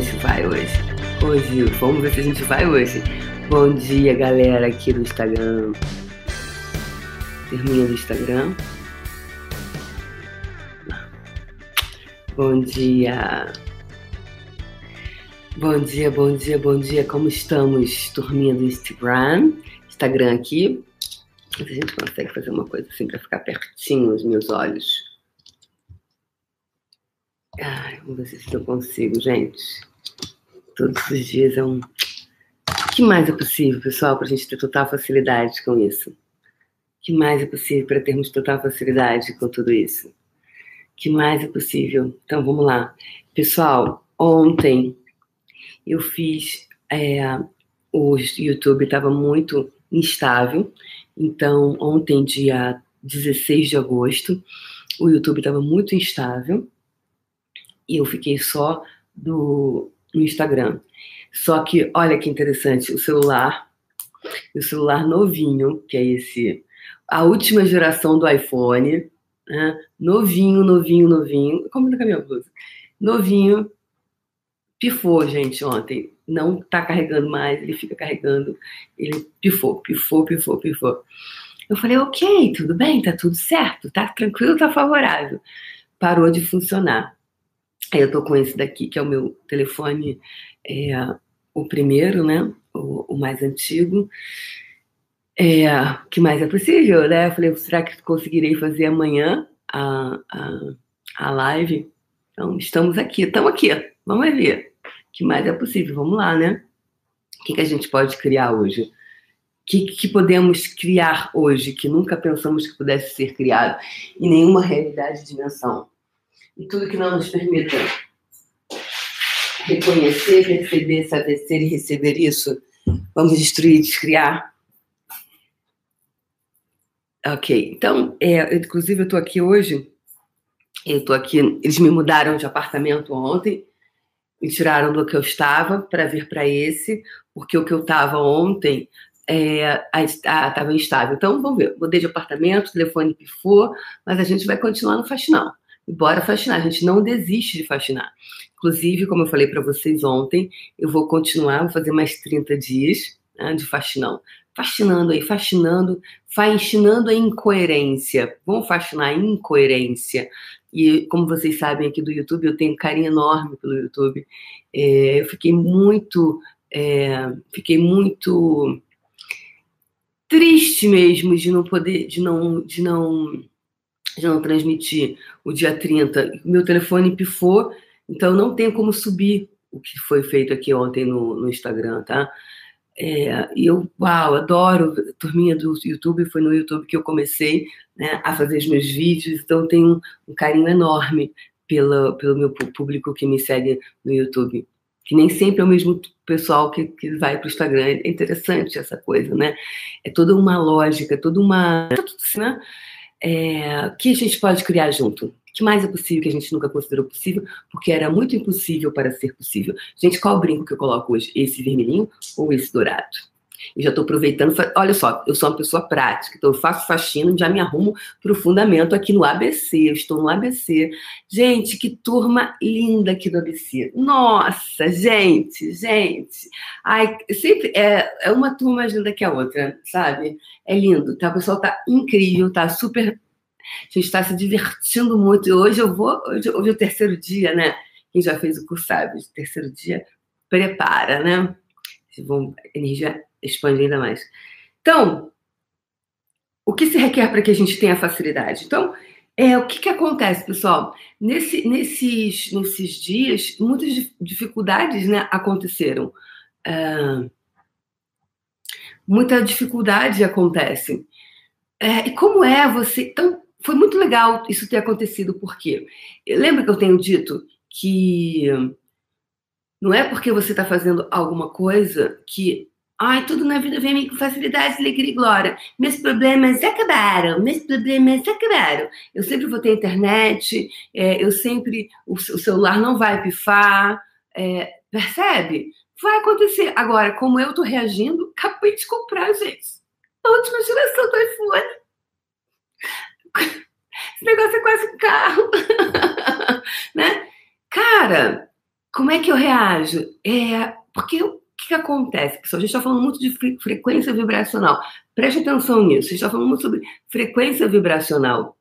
gente vai hoje. Hoje, vamos ver se a gente vai hoje. Bom dia, galera, aqui do Instagram. Termina do Instagram. Bom dia. Bom dia, bom dia, bom dia. Como estamos, turminha do Instagram? Instagram aqui. Se a gente consegue fazer uma coisa assim para ficar pertinho os meus olhos. Ai, vamos ver se eu consigo, gente. Todos os dias é um. O que mais é possível, pessoal, para a gente ter total facilidade com isso? O que mais é possível para termos total facilidade com tudo isso? O que mais é possível? Então vamos lá. Pessoal, ontem eu fiz. É, o YouTube estava muito instável, então ontem, dia 16 de agosto, o YouTube estava muito instável e eu fiquei só do, no Instagram. Só que, olha que interessante, o celular, o celular novinho, que é esse, a última geração do iPhone, né? novinho, novinho, novinho, como na minha blusa, novinho, pifou, gente, ontem. Não tá carregando mais, ele fica carregando, ele pifou, pifou, pifou, pifou. Eu falei, ok, tudo bem, tá tudo certo, tá tranquilo, tá favorável. Parou de funcionar. Eu tô com esse daqui, que é o meu telefone, é, o primeiro, né? O, o mais antigo. É, que mais é possível, né? Eu falei, será que conseguirei fazer amanhã a, a, a live? Então, estamos aqui, estamos aqui, vamos ver. que mais é possível? Vamos lá, né? O que, que a gente pode criar hoje? O que, que podemos criar hoje que nunca pensamos que pudesse ser criado em nenhuma realidade de dimensão? E tudo que não nos permita reconhecer, perceber, saber ser e receber isso, vamos destruir, descriar. Ok, então, é, inclusive eu estou aqui hoje, eu estou aqui, eles me mudaram de apartamento ontem, me tiraram do que eu estava para vir para esse, porque o que eu estava ontem estava é, instável. Então, vamos ver, mudei de apartamento, telefone pifou, mas a gente vai continuar no faxinão e bora faxinar. A gente não desiste de faxinar. Inclusive, como eu falei para vocês ontem, eu vou continuar, vou fazer mais 30 dias né, de faxinão. Faxinando aí, faxinando, faxinando a incoerência. Vamos faxinar a incoerência. E como vocês sabem aqui do YouTube, eu tenho um carinho enorme pelo YouTube. É, eu fiquei muito, é, fiquei muito triste mesmo de não poder, de não, de não já não transmiti o dia 30. Meu telefone pifou, então não tem como subir o que foi feito aqui ontem no, no Instagram, tá? É, e eu, uau, adoro turminha do YouTube, foi no YouTube que eu comecei né, a fazer os meus vídeos, então tenho um, carinho enorme pela, pelo meu público que me segue no YouTube. Que nem sempre é o mesmo pessoal que, que vai para o Instagram. É interessante essa coisa, né? É toda uma lógica, toda uma. Tá tudo assim, né? É, que a gente pode criar junto? Que mais é possível que a gente nunca considerou possível, porque era muito impossível para ser possível. Gente, qual brinco que eu coloco hoje? Esse vermelhinho ou esse dourado? Eu já estou aproveitando. Olha só, eu sou uma pessoa prática, então eu faço faxina e já me arrumo para o fundamento aqui no ABC. Eu estou no ABC. Gente, que turma linda aqui do ABC. Nossa, gente, gente. Ai, sempre é, é uma turma mais linda que a outra, sabe? É lindo, tá? O pessoal tá incrível, tá super. A gente está se divertindo muito. E hoje eu vou. Hoje, hoje é o terceiro dia, né? Quem já fez o curso sabe, terceiro dia, prepara, né? Energia expande ainda mais. Então, o que se requer para que a gente tenha facilidade? Então, é, o que, que acontece, pessoal? Nesse, nesses, nesses dias, muitas dificuldades né, aconteceram. É, muita dificuldade acontece. É, e como é você. Então, foi muito legal isso ter acontecido, porque lembra que eu tenho dito que não é porque você está fazendo alguma coisa que Ai, tudo na vida vem com facilidade, alegria e glória. Meus problemas acabaram, meus problemas acabaram. Eu sempre vou ter internet, é, eu sempre. O, o, celular não vai pifar, é, percebe? Vai acontecer. Agora, como eu tô reagindo, acabei de comprar, gente. A última geração do iPhone. Esse negócio é quase um carro. né? Cara, como é que eu reajo? É, porque o que, que acontece, pessoal? A gente está falando muito de frequência vibracional. Preste atenção nisso. A gente está falando muito sobre frequência vibracional.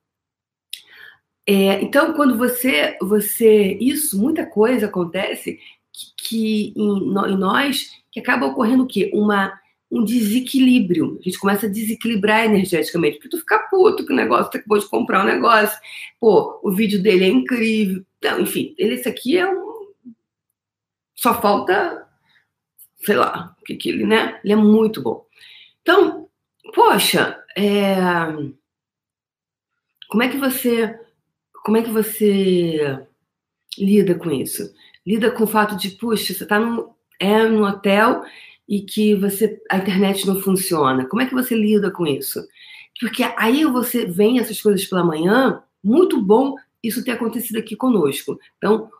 É, então, quando você, você, isso, muita coisa acontece que, que em, em, nós que acaba ocorrendo o quê? Uma, um desequilíbrio. A gente começa a desequilibrar energeticamente, porque tu fica puto que o negócio, tu acabou de comprar um negócio. Pô, o vídeo dele é incrível. Então, enfim, ele, esse aqui é um. Só falta, sei lá, o que, que ele, né? Ele é muito bom. Então, poxa, é... como é que você como é que você lida com isso? Lida com o fato de, puxa, você está no, é no hotel e que você a internet não funciona. Como é que você lida com isso? Porque aí você vem essas coisas pela manhã, muito bom isso ter acontecido aqui conosco. Então,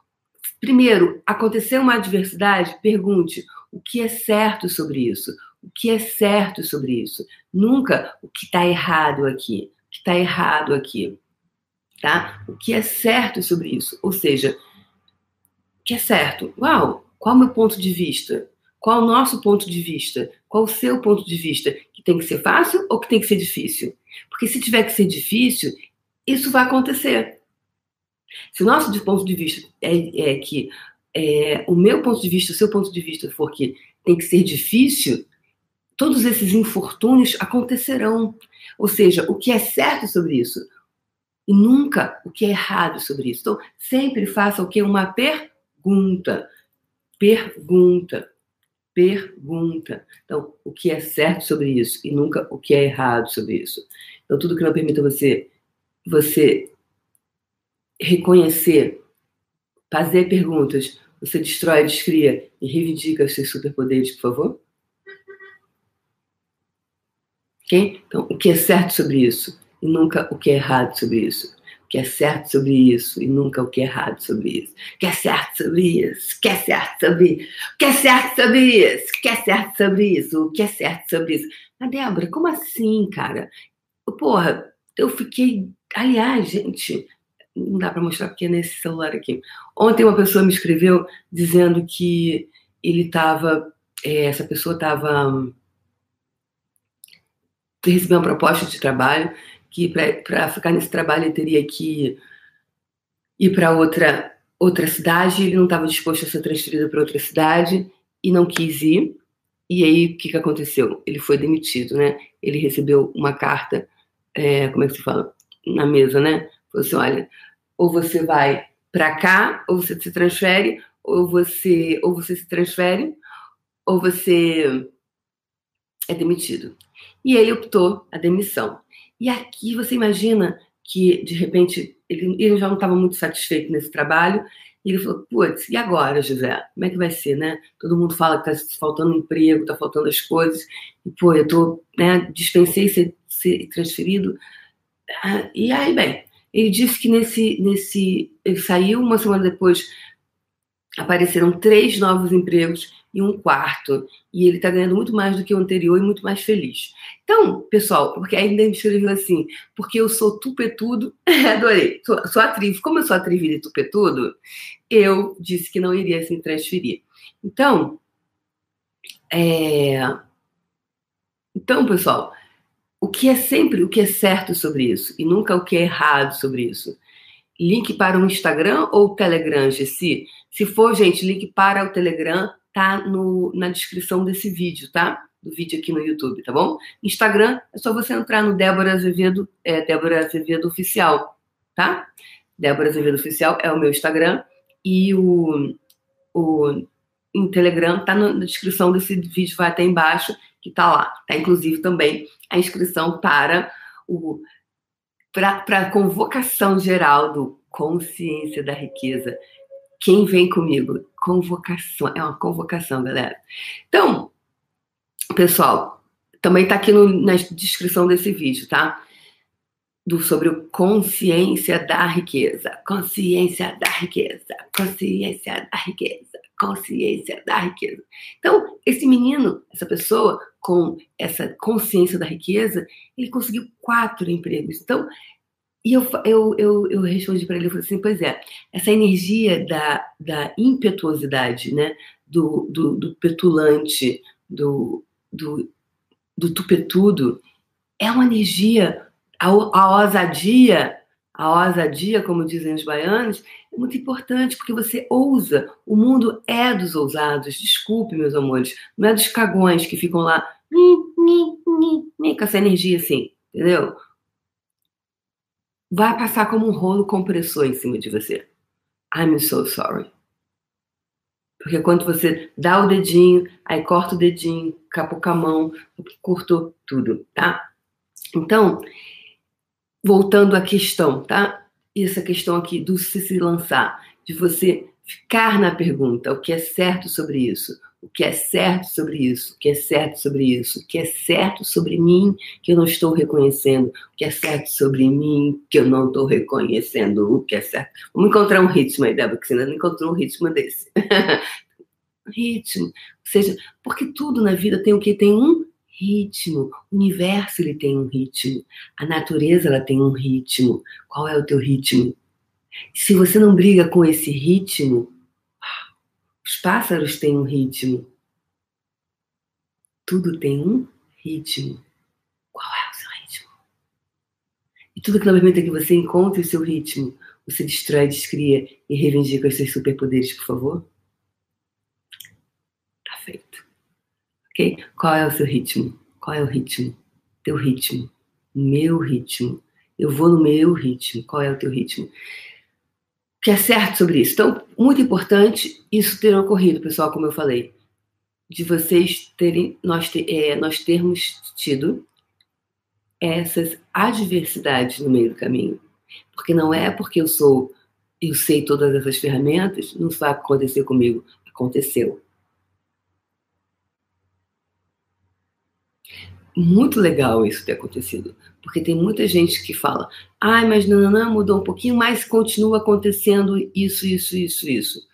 primeiro, aconteceu uma adversidade, pergunte o que é certo sobre isso. O que é certo sobre isso? Nunca o que está errado aqui. O que está errado aqui tá? O que é certo sobre isso? Ou seja, o que é certo? Uau, qual o meu ponto de vista? Qual o nosso ponto de vista? Qual o seu ponto de vista? Que tem que ser fácil ou que tem que ser difícil? Porque se tiver que ser difícil, isso vai acontecer. Se o nosso ponto de vista é, é que é, o meu ponto de vista, o seu ponto de vista for que tem que ser difícil, todos esses infortúnios acontecerão. Ou seja, o que é certo sobre isso? e nunca o que é errado sobre isso. Então, sempre faça o que? Uma pergunta. Pergunta. Pergunta. Então, o que é certo sobre isso e nunca o que é errado sobre isso. Então, tudo que não permita você, você reconhecer, fazer perguntas, você destrói, descria e reivindica os seus superpoderes, por favor. Ok? Então, o que é certo sobre isso? e nunca o que é errado sobre isso. O que é certo sobre isso e nunca o que é errado sobre isso. O que é certo sobre isso, o que é certo sobre isso, o que é certo sobre isso, o que é certo sobre isso, o que é certo sobre isso. Mas, Débora, como assim, cara? Porra, eu fiquei. Aliás, gente, não dá para mostrar porque é nesse celular aqui. Ontem uma pessoa me escreveu dizendo que ele estava. É, essa pessoa estava. recebeu uma proposta de trabalho que para ficar nesse trabalho ele teria que ir para outra outra cidade, ele não estava disposto a ser transferido para outra cidade e não quis ir. E aí o que, que aconteceu? Ele foi demitido, né? Ele recebeu uma carta, é, como é que se fala? Na mesa, né? Falou assim, olha, ou você vai para cá, ou você se transfere, ou você, ou você se transfere, ou você é demitido. E ele optou a demissão. E aqui você imagina que, de repente, ele, ele já não estava muito satisfeito nesse trabalho, e ele falou, putz, e agora, José? Como é que vai ser, né? Todo mundo fala que está faltando emprego, está faltando as coisas, e, pô, eu tô, né, dispensei ser, ser transferido. Ah, e aí, bem, ele disse que nesse, nesse, ele saiu, uma semana depois apareceram três novos empregos e um quarto. E ele está ganhando muito mais do que o anterior e muito mais feliz. Então, pessoal, porque ainda me escreveu assim, porque eu sou tupetudo, adorei, sou, sou atriz. Como eu sou atrevida e tupetudo, eu disse que não iria se transferir. Então, é... então, pessoal, o que é sempre o que é certo sobre isso e nunca o que é errado sobre isso. Link para o Instagram ou o Telegram, Gessi? Se for, gente, link para o Telegram tá no, na descrição desse vídeo, tá? Do vídeo aqui no YouTube, tá bom? Instagram é só você entrar no Débora Azevedo, é, Débora Azevedo Oficial, tá? Débora Azevedo Oficial é o meu Instagram e o, o em Telegram tá na descrição desse vídeo, vai até embaixo, que tá lá. Tá inclusive também a inscrição para o para a convocação geral do Consciência da Riqueza. Quem vem comigo? Convocação. É uma convocação, galera. Então, pessoal, também tá aqui no, na descrição desse vídeo, tá? Do, sobre o consciência da riqueza. Consciência da riqueza. Consciência da riqueza. Consciência da riqueza. Então, esse menino, essa pessoa com essa consciência da riqueza, ele conseguiu quatro empregos. Então, E eu, eu, eu, eu respondi para ele, eu falei assim, pois é, essa energia da, da impetuosidade, né? do, do, do petulante, do, do, do tupetudo, é uma energia, a, a ousadia, a ousadia, como dizem os baianos, muito importante, porque você ousa. O mundo é dos ousados, desculpe, meus amores, não é dos cagões que ficam lá com essa energia assim, entendeu? Vai passar como um rolo compressor em cima de você. I'm so sorry. Porque quando você dá o dedinho, aí corta o dedinho, capuca a mão, cortou tudo, tá? Então, voltando à questão, tá? Essa questão aqui do se se lançar, de você ficar na pergunta, o que é certo sobre isso? O que é certo sobre isso? O que é certo sobre isso? O que é certo sobre mim que eu não estou reconhecendo? O que é certo sobre mim que eu não estou reconhecendo? O que é certo? Vamos encontrar um ritmo aí, Débora, que você ainda não encontrou um ritmo desse. ritmo. Ou seja, porque tudo na vida tem o que? Tem um ritmo. O universo ele tem um ritmo. A natureza ela tem um ritmo. Qual é o teu ritmo? Se você não briga com esse ritmo, os pássaros têm um ritmo. Tudo tem um ritmo. Qual é o seu ritmo? E tudo que não permita que você encontre o seu ritmo, você destrói, descria e reivindica os seus superpoderes, por favor? Tá feito. Qual é o seu ritmo? Qual é o ritmo? Teu ritmo. Meu ritmo. Eu vou no meu ritmo. Qual é o teu ritmo? que é certo sobre isso. Então, muito importante isso ter ocorrido, pessoal, como eu falei, de vocês terem, nós, ter, é, nós termos tido essas adversidades no meio do caminho. Porque não é porque eu sou, eu sei todas essas ferramentas, não vai acontecer comigo. Aconteceu. Muito legal isso ter acontecido, porque tem muita gente que fala, ai, mas não, não, mudou um pouquinho, mas continua acontecendo isso, isso, isso, isso.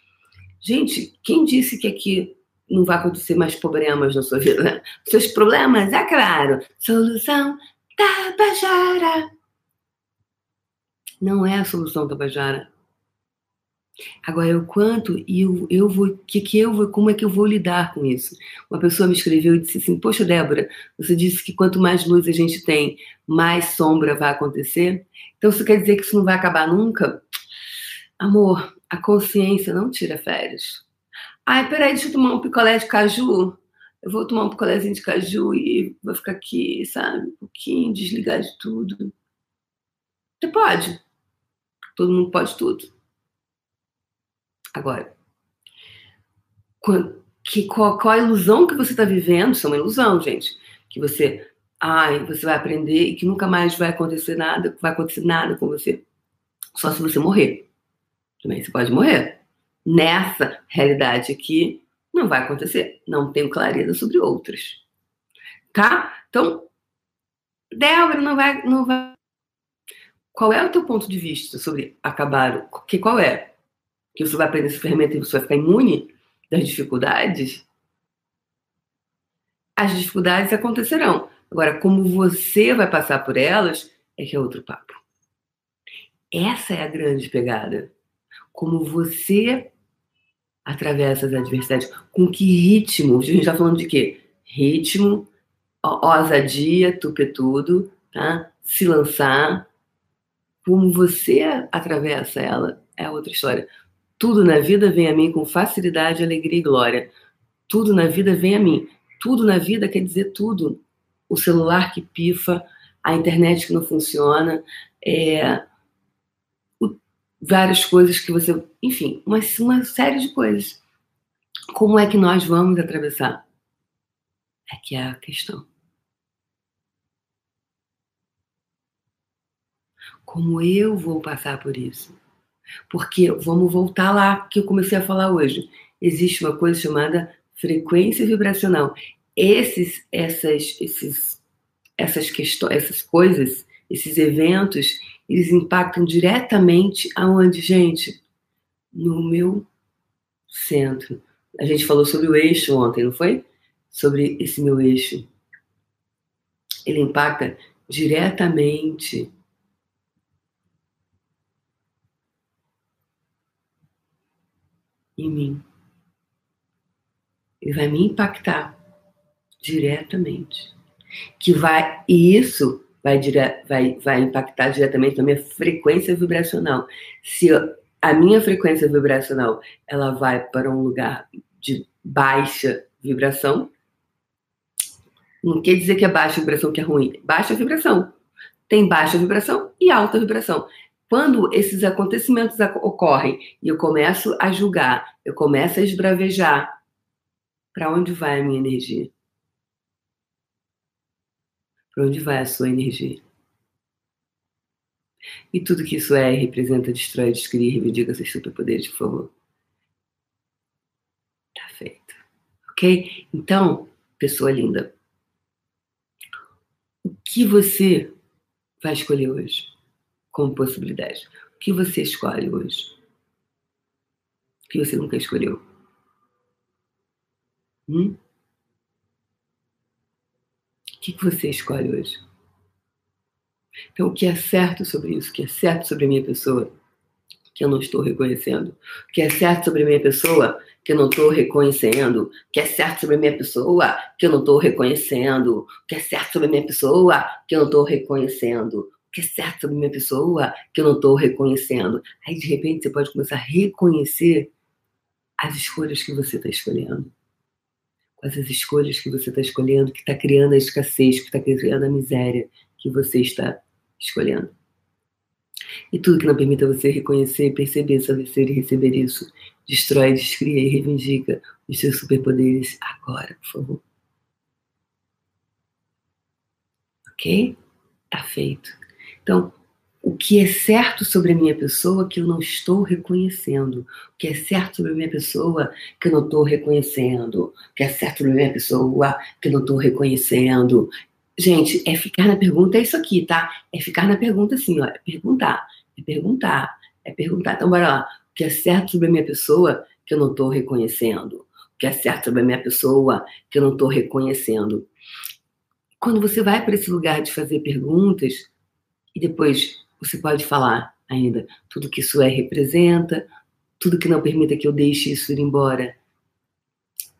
Gente, quem disse que aqui não vai acontecer mais problemas na sua vida? Seus problemas, é claro, solução Tabajara. Não é a solução Tabajara. Agora, o quanto e eu, eu vou, que que eu vou, como é que eu vou lidar com isso? Uma pessoa me escreveu e disse assim: Poxa, Débora, você disse que quanto mais luz a gente tem, mais sombra vai acontecer. Então, isso quer dizer que isso não vai acabar nunca? Amor, a consciência não tira férias. Ai, peraí, deixa eu tomar um picolé de caju. Eu vou tomar um picolézinho de caju e vou ficar aqui, sabe, um pouquinho, desligar de tudo. Você pode. Todo mundo pode tudo. Agora, que, qual, qual a ilusão que você está vivendo? Isso é uma ilusão, gente. Que você, ai, você vai aprender e que nunca mais vai acontecer nada, vai acontecer nada com você. Só se você morrer. Também você pode morrer. Nessa realidade aqui, não vai acontecer. Não tenho clareza sobre outras. Tá? Então, Débora, não vai, não vai. Qual é o teu ponto de vista sobre acabar? Que, qual é? Que você vai aprender essa ferramenta e você vai ficar imune das dificuldades, as dificuldades acontecerão. Agora, como você vai passar por elas, é que é outro papo. Essa é a grande pegada. Como você atravessa as adversidades, com que ritmo? A gente está falando de quê? Ritmo, ousadia, tupetudo, tá? Se lançar. Como você atravessa ela é outra história. Tudo na vida vem a mim com facilidade, alegria e glória. Tudo na vida vem a mim. Tudo na vida quer dizer tudo. O celular que pifa, a internet que não funciona, é, o, várias coisas que você. Enfim, uma, uma série de coisas. Como é que nós vamos atravessar? É que é a questão. Como eu vou passar por isso? Porque vamos voltar lá que eu comecei a falar hoje. Existe uma coisa chamada frequência vibracional. Esses, essas, esses, essas questões, essas coisas, esses eventos, eles impactam diretamente aonde, gente? No meu centro. A gente falou sobre o eixo ontem, não foi? Sobre esse meu eixo. Ele impacta diretamente em mim. Ele vai me impactar diretamente. Que vai, e isso vai, dire, vai, vai impactar diretamente na minha frequência vibracional. Se eu, a minha frequência vibracional ela vai para um lugar de baixa vibração, não quer dizer que é baixa vibração que é ruim. Baixa vibração. Tem baixa vibração e alta vibração. Quando esses acontecimentos ocorrem e eu começo a julgar, eu começo a esbravejar, para onde vai a minha energia? Para onde vai a sua energia? E tudo que isso é, representa, destrói, descria, reivindica seus superpoderes, por favor. Tá feito. Ok? Então, pessoa linda, o que você vai escolher hoje como possibilidade? O que você escolhe hoje? O que você nunca escolheu? Hum? O que você escolhe hoje? Então, o que é certo sobre isso? O que é certo sobre a minha pessoa? Que eu não estou reconhecendo. O que é certo sobre a minha pessoa? Que eu não estou reconhecendo. O que é certo sobre a minha pessoa? Que eu não estou reconhecendo. O que é certo sobre a minha pessoa? Que eu não estou reconhecendo. Que é certo sobre minha pessoa? Que eu não estou reconhecendo. Aí, de repente, você pode começar a reconhecer as escolhas que você está escolhendo essas escolhas que você está escolhendo, que está criando a escassez, que está criando a miséria que você está escolhendo. E tudo que não permita você reconhecer, perceber, saber ser e receber isso, destrói, descria e reivindica os seus superpoderes agora, por favor. Ok? Tá feito. Então, o que é certo sobre a minha pessoa que eu não estou reconhecendo, o que é certo sobre a minha pessoa que eu não estou reconhecendo, o que é certo sobre a minha pessoa que eu não estou reconhecendo. Gente, é ficar na pergunta, é isso aqui, tá? É ficar na pergunta assim, ó, é perguntar, é perguntar, é perguntar. Então, bora lá. O que é certo sobre a minha pessoa que eu não estou reconhecendo? O que é certo sobre a minha pessoa que eu não estou reconhecendo? Quando você vai para esse lugar de fazer perguntas e depois você pode falar ainda tudo que isso é representa, tudo que não permita que eu deixe isso ir embora.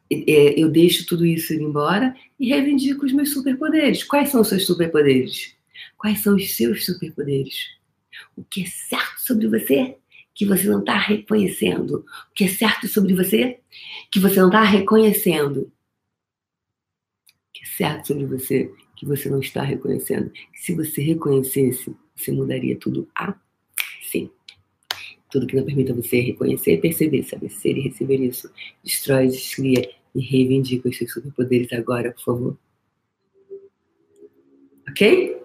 É, eu deixo tudo isso ir embora e reivindico os meus superpoderes. Quais são os seus superpoderes? Quais são os seus superpoderes? O que é certo sobre você que você não está reconhecendo? O que é certo sobre você que você não está reconhecendo? O que é certo sobre você que você não está reconhecendo? Que se você reconhecesse, você mudaria tudo assim. Tudo que não permita você reconhecer, perceber, saber ser e receber isso, destrói, descria e reivindica os seus superpoderes agora, por favor. Ok?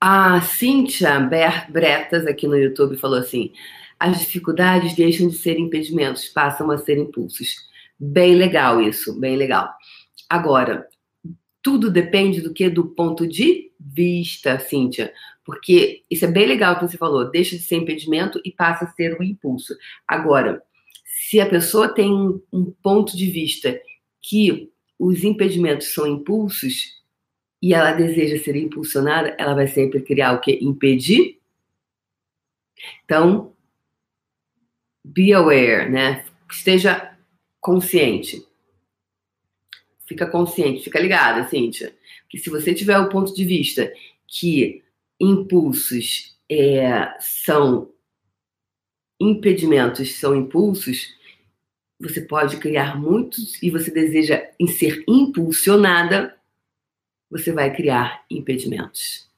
A Cíntia Bretas aqui no YouTube falou assim: as dificuldades deixam de ser impedimentos, passam a ser impulsos. Bem legal isso, bem legal. Agora, tudo depende do que? Do ponto de vista, Cíntia. Porque isso é bem legal que você falou, deixa de ser impedimento e passa a ser um impulso. Agora, se a pessoa tem um, ponto de vista que os impedimentos são impulsos e ela deseja ser impulsionada, ela vai sempre criar o que? Impedir. Então, be aware, né? Esteja consciente. Fica consciente, fica ligada, Cíntia. Que se você tiver o ponto de vista que impulsos é, são impedimentos, são impulsos, você pode criar muitos e você deseja em ser impulsionada, você vai criar impedimentos.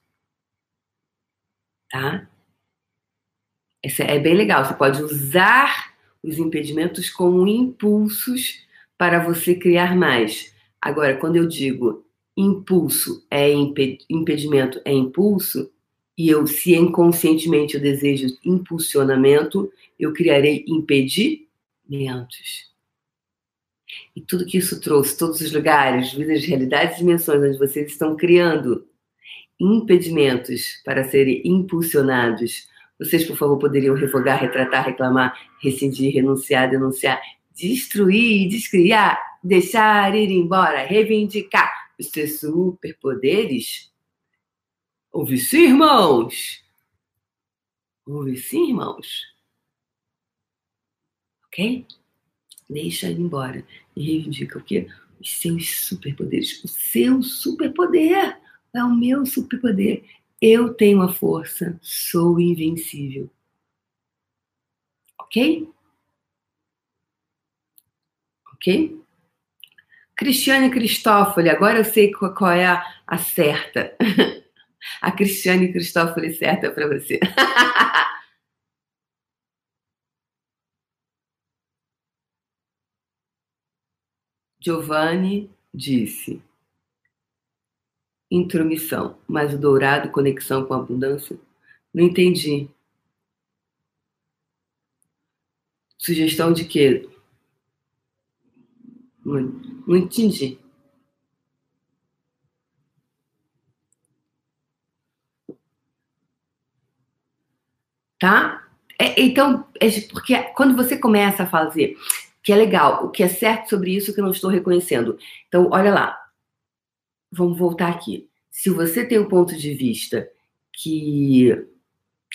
Tá? Essa é bem legal. Você pode usar os impedimentos como impulsos para você criar mais. Agora, quando eu digo impulso é impedimento é impulso, e eu, se inconscientemente eu desejo impulsionamento, eu criarei impedimentos. E tudo que isso trouxe, todos os lugares, vidas, realidades dimensões onde vocês estão criando impedimentos para serem impulsionados vocês, por favor, poderiam revogar, retratar, reclamar, rescindir, renunciar, denunciar, destruir, descriar, deixar ir embora, reivindicar os seus superpoderes? Ouvi sim, irmãos. Ouvi sim, irmãos. Ok? Deixa ele embora e reivindica o quê? Os seus superpoderes. O seu superpoder é o meu superpoder. Eu tenho a força, sou invencível. Ok? Ok? Cristiane Cristófoli, agora eu sei qual é a, a certa. a Cristiane Cristófoli certa para você. Giovanni disse: intromissão, mas o dourado, conexão com a abundância? Não entendi. Sugestão de quê? Não, entendi. Tá? É, então, é porque quando você começa a fazer que é legal, o que é certo sobre isso que eu não estou reconhecendo. Então, olha lá. Vamos voltar aqui. Se você tem um ponto de vista que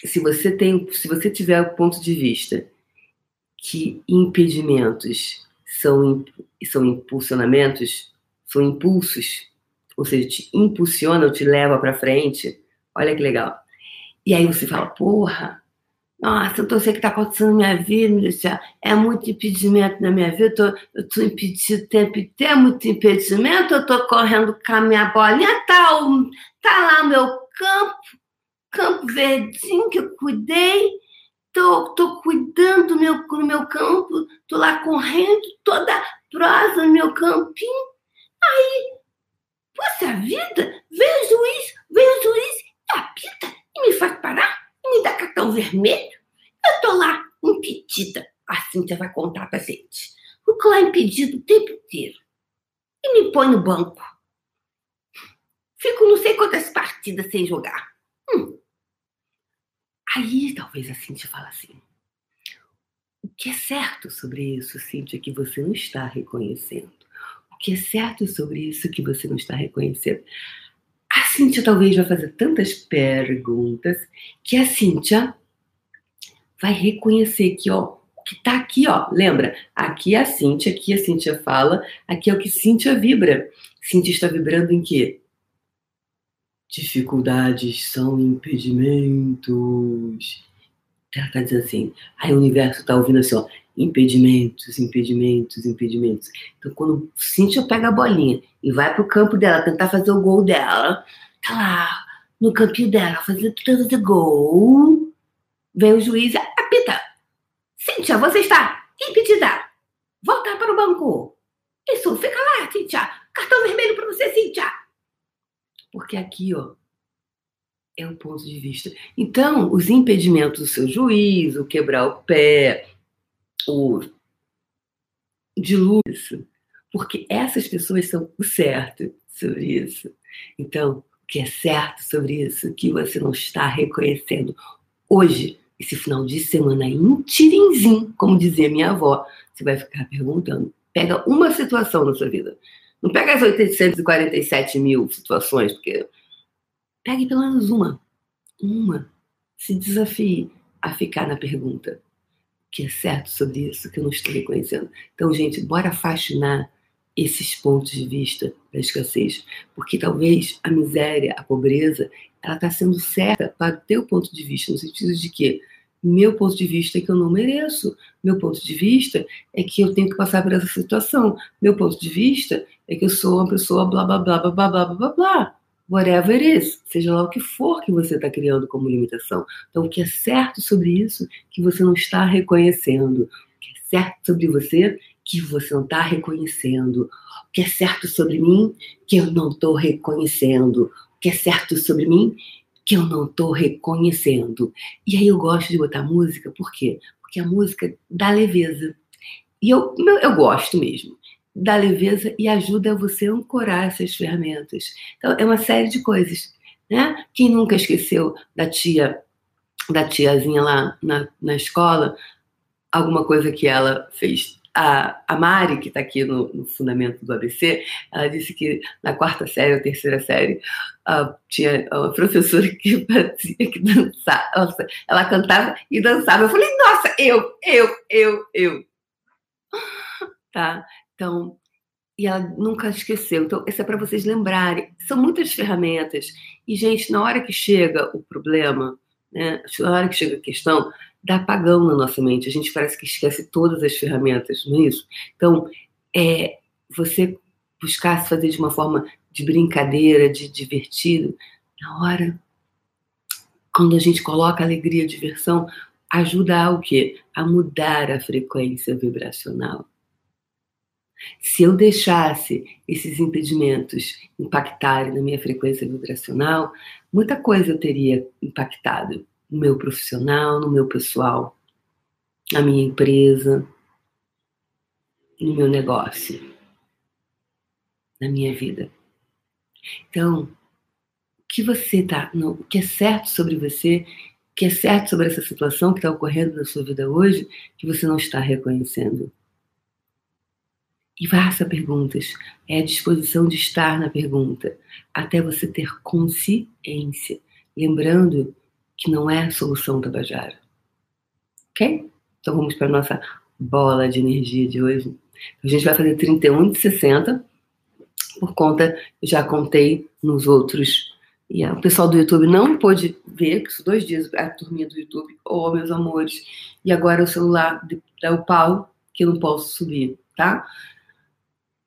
se você tem, se você tiver o um ponto de vista que impedimentos são são impulsionamentos, são impulsos, ou seja, te impulsiona, te leva para frente. Olha que legal. E aí você fala, porra, nossa, eu tô sei que está acontecendo na minha vida, meu Deus É muito impedimento na minha vida, eu tô, eu tô impedido o tempo inteiro, é muito impedimento, eu tô correndo com a minha bolinha, tá, o, tá lá meu campo, campo verdinho que eu cuidei, tô, tô cuidando do meu, do meu campo, tô lá correndo, toda prosa no meu campinho. Aí, poxa vida, vem o juiz, vem o juiz, apita e me faz parar me dá cartão vermelho. Eu tô lá, impedida. A Cíntia vai contar pra gente. Fico lá impedido o tempo inteiro. E me põe no banco. Fico não sei quantas partidas sem jogar. Hum. Aí talvez a Cíntia fale assim. O que é certo sobre isso, Cíntia, que você não está reconhecendo? O que é certo sobre isso que você não está reconhecendo? A Cíntia talvez vai fazer tantas perguntas que a Cíntia vai reconhecer que, ó, que tá aqui, ó, lembra? Aqui é a Cíntia, aqui a Cíntia fala, aqui é o que Cíntia vibra. Cíntia está vibrando em quê? Dificuldades são impedimentos. Ela está dizendo assim, aí o universo está ouvindo assim, ó, impedimentos, impedimentos, impedimentos. Então, quando Cíntia pega a bolinha e vai pro campo dela tentar fazer o gol dela, tá lá no campinho dela, fazendo tanto gol, vem o juiz e apita. Cíntia, você está impedida. Volta para o banco. Isso, fica lá, Cíntia. Cartão vermelho para você, Cíntia. Porque aqui, ó, é o ponto de vista. Então, os impedimentos do seu juízo, quebrar o pé, o dilúvio, porque essas pessoas são o certo sobre isso. Então, o que é certo sobre isso que você não está reconhecendo hoje, esse final de semana inteirinho, como dizia minha avó, você vai ficar perguntando. Pega uma situação na sua vida. Não pega as 847 mil situações, porque pegue pelo menos uma. Uma. Se desafie a ficar na pergunta que é certo sobre isso que eu não estou reconhecendo. Então, gente, bora fascinar esses pontos de vista da escassez, porque talvez a miséria, a pobreza, ela está sendo certa para o teu ponto de vista, no sentido de que meu ponto de vista é que eu não mereço, meu ponto de vista é que eu tenho que passar por essa situação, meu ponto de vista é que eu sou uma pessoa blá blá blá blá blá blá blá blá whatever it is, seja lá o que for que você está criando como limitação. Então, o que é certo sobre isso que você não está reconhecendo? O que é certo sobre você que você não está reconhecendo? O que é certo sobre mim que eu não estou reconhecendo? O que é certo sobre mim que eu não estou reconhecendo? E aí eu gosto de botar música, por quê? Porque a música dá leveza. E eu, eu gosto mesmo dá leveza e ajuda você a ancorar essas ferramentas. Então, é uma série de coisas. Né? Quem nunca esqueceu da tia, da tiazinha lá na, na escola, alguma coisa que ela fez a, a Mari, que está aqui no, no, fundamento do ABC, ela disse que na quarta série ou terceira série uh, tinha uma professora que fazia que dançava, ela cantava e dançava. Eu falei, nossa, eu, eu, eu, eu. Tá? Então, e ela nunca esqueceu. Então, isso é para vocês lembrarem. São muitas ferramentas. E, gente, na hora que chega o problema, né, na hora que chega a questão, dá apagão na nossa mente. A gente parece que esquece todas as ferramentas, não é isso? Então, é você buscar se fazer de uma forma de brincadeira, de divertido, na hora, quando a gente coloca alegria, diversão, ajuda a o quê? A mudar a frequência vibracional. Se eu deixasse esses impedimentos impactarem na minha frequência vibracional, muita coisa eu teria impactado no meu profissional, no meu pessoal, na minha empresa, no meu negócio, na minha vida. Então, o que você tá, o que é certo sobre você, o que é certo sobre essa situação que está ocorrendo na sua vida hoje, que você não está reconhecendo? E faça perguntas. É a disposição de estar na pergunta, até você ter consciência. Lembrando que não é a solução Tabajara. Ok? Então vamos para a nossa bola de energia de hoje. A gente vai fazer 31 de 60, por conta, eu já contei nos outros. E o pessoal do YouTube não pôde ver, que são dois dias a turminha do YouTube, oh meus amores. E agora o celular dá o pau, que eu não posso subir, tá?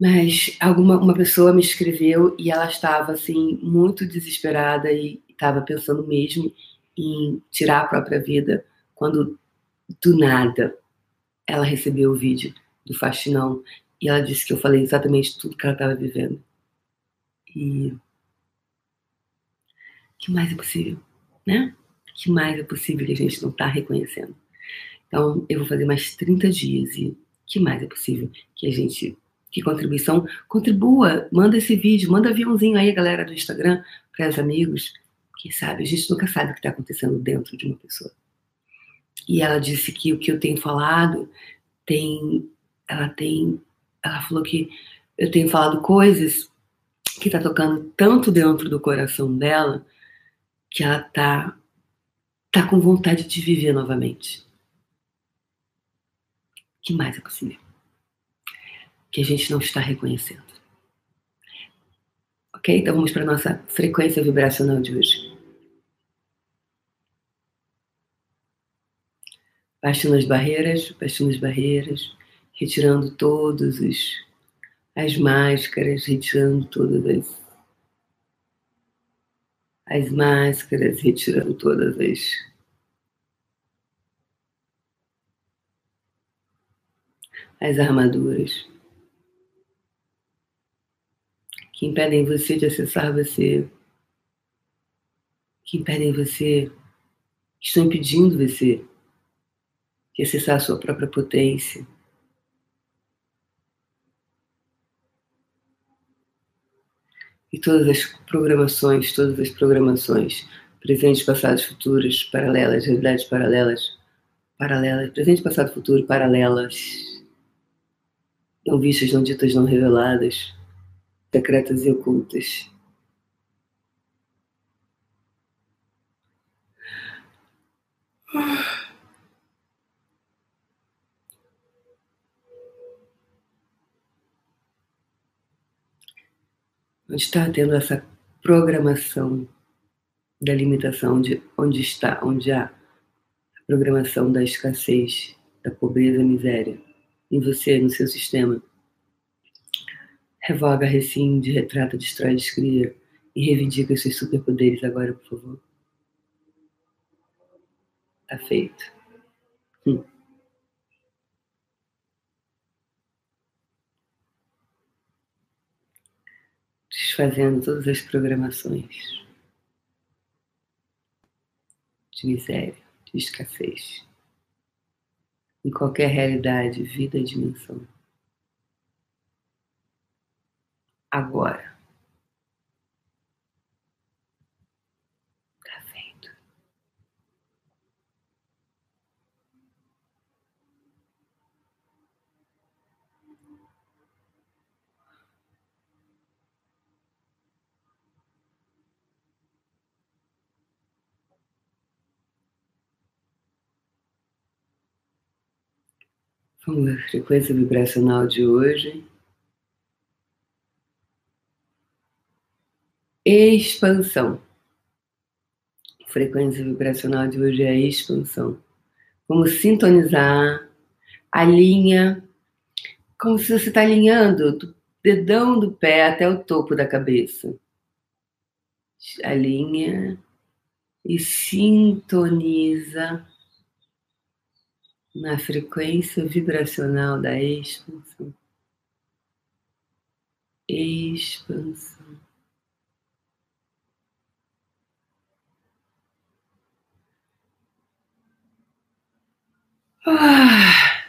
Mas alguma uma pessoa me escreveu e ela estava assim muito desesperada e estava pensando mesmo em tirar a própria vida quando do nada ela recebeu o vídeo do Faxinão e ela disse que eu falei exatamente tudo que ela estava vivendo. E que mais é possível, né? Que mais é possível que a gente não está reconhecendo? Então, eu vou fazer mais 30 dias e que mais é possível que a gente que contribuição, contribua, manda esse vídeo, manda aviãozinho aí, galera do Instagram, para os amigos, que sabe, a gente nunca sabe o que está acontecendo dentro de uma pessoa. E ela disse que o que eu tenho falado tem, ela tem, ela falou que eu tenho falado coisas que está tocando tanto dentro do coração dela que ela tá tá com vontade de viver novamente. O que mais é possível? Que a gente não está reconhecendo. Ok? Então vamos para a nossa frequência vibracional de hoje. Baixando as barreiras, baixando as barreiras, retirando todos os as máscaras, retirando todas as as máscaras, retirando todas as as armaduras. Que impedem você de acessar você, que impedem você, que estão impedindo você de acessar a sua própria potência. E todas as programações, todas as programações, presentes, passados, futuros, paralelas, realidades paralelas, paralelas, presente, passado, futuro, paralelas, não vistas, não ditas, não reveladas secretas e ocultas. Onde está tendo essa programação da limitação, de onde está, onde há a programação da escassez, da pobreza, miséria, em você, no seu sistema. Revoga, rescinde, retrata, destrói, descria e reivindica seus superpoderes agora, por favor. Tá feito. Hum. Desfazendo todas as programações de miséria, de escassez, em qualquer realidade, vida e dimensão. agora. Tá vendo Vamos a frequência vibracional de hoje. Expansão. A frequência vibracional de hoje é expansão. Vamos sintonizar a linha, como se você está alinhando do dedão do pé até o topo da cabeça. Alinha e sintoniza na frequência vibracional da expansão. Expansão. Ah.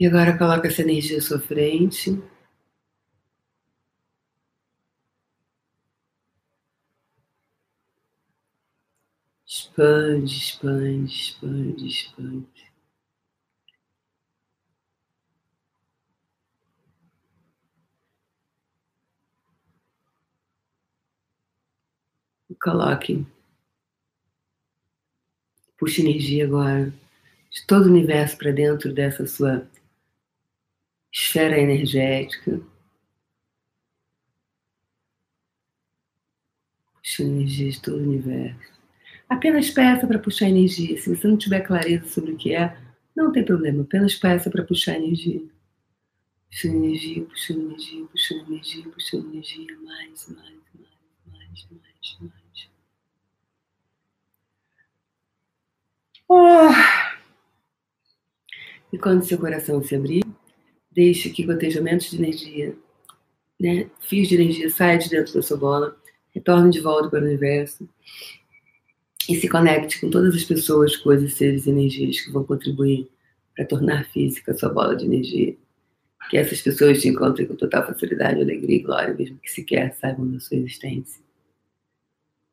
E agora coloca essa energia à sua frente. Expande, expande, expande, expande. coloque. Puxe energia agora de todo o universo para dentro dessa sua esfera energética. Puxe energia de todo o universo. Apenas peça para puxar energia. Se você não tiver clareza sobre o que é, não tem problema. Apenas peça para puxar energia. Puxando energia, puxando energia, puxando energia, puxando energia. Mais, mais, mais, mais, mais, mais. Oh. E quando seu coração se abrir, deixe que gotejamentos de energia, né, fios de energia saiam de dentro da sua bola, retornem de volta para o universo e se conecte com todas as pessoas, coisas, seres e energias que vão contribuir para tornar física a sua bola de energia. Que essas pessoas te encontrem com total facilidade, alegria e glória, mesmo que sequer saibam da sua existência.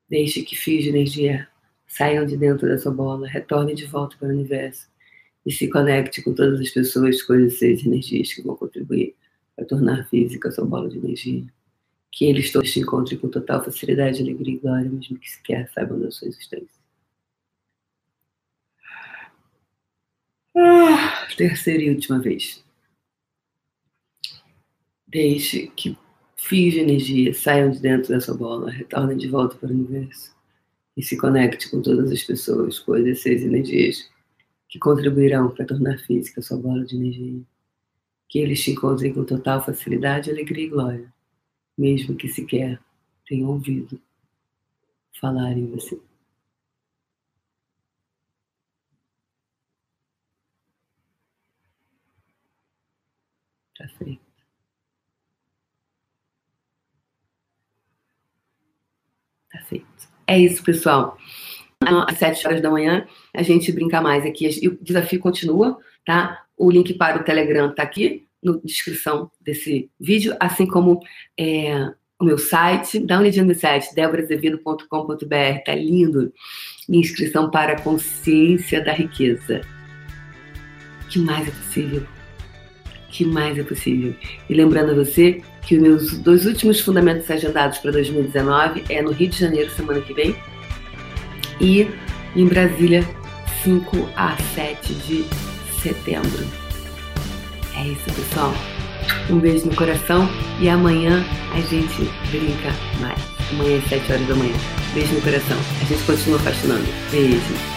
Deixe que fios de energia saiam de dentro da sua bola, retorne de volta para o universo e se conecte com todas as pessoas, coisas, seres energias que vão contribuir para tornar física sua bola de energia que eles todos te encontrem com total facilidade, alegria e glória, mesmo que sequer saibam da sua existência. Ah, terceira e última vez. Deixe que fios de energia saiam de dentro dessa bola, retornem de volta para o universo e se conecte com todas as pessoas, coisas, seres e energias que contribuirão para tornar física sua bola de energia. Que eles te encontrem com total facilidade, alegria e glória mesmo que sequer tenha ouvido falar em você. Tá feito. Tá feito. É isso, pessoal. Às sete horas da manhã, a gente brinca mais aqui. O desafio continua, tá? O link para o Telegram tá aqui na descrição desse vídeo, assim como é, o meu site. Dá uma olhadinha no meu site, deborazevido.com.br, tá lindo. Inscrição para a consciência da riqueza. que mais é possível? Que mais é possível? E lembrando a você que os meus dois últimos fundamentos agendados para 2019 é no Rio de Janeiro, semana que vem, e em Brasília, 5 a 7 de setembro. É isso, pessoal. Um beijo no coração e amanhã a gente brinca mais. Amanhã às 7 horas da manhã. Beijo no coração. A gente continua fascinando. Beijo.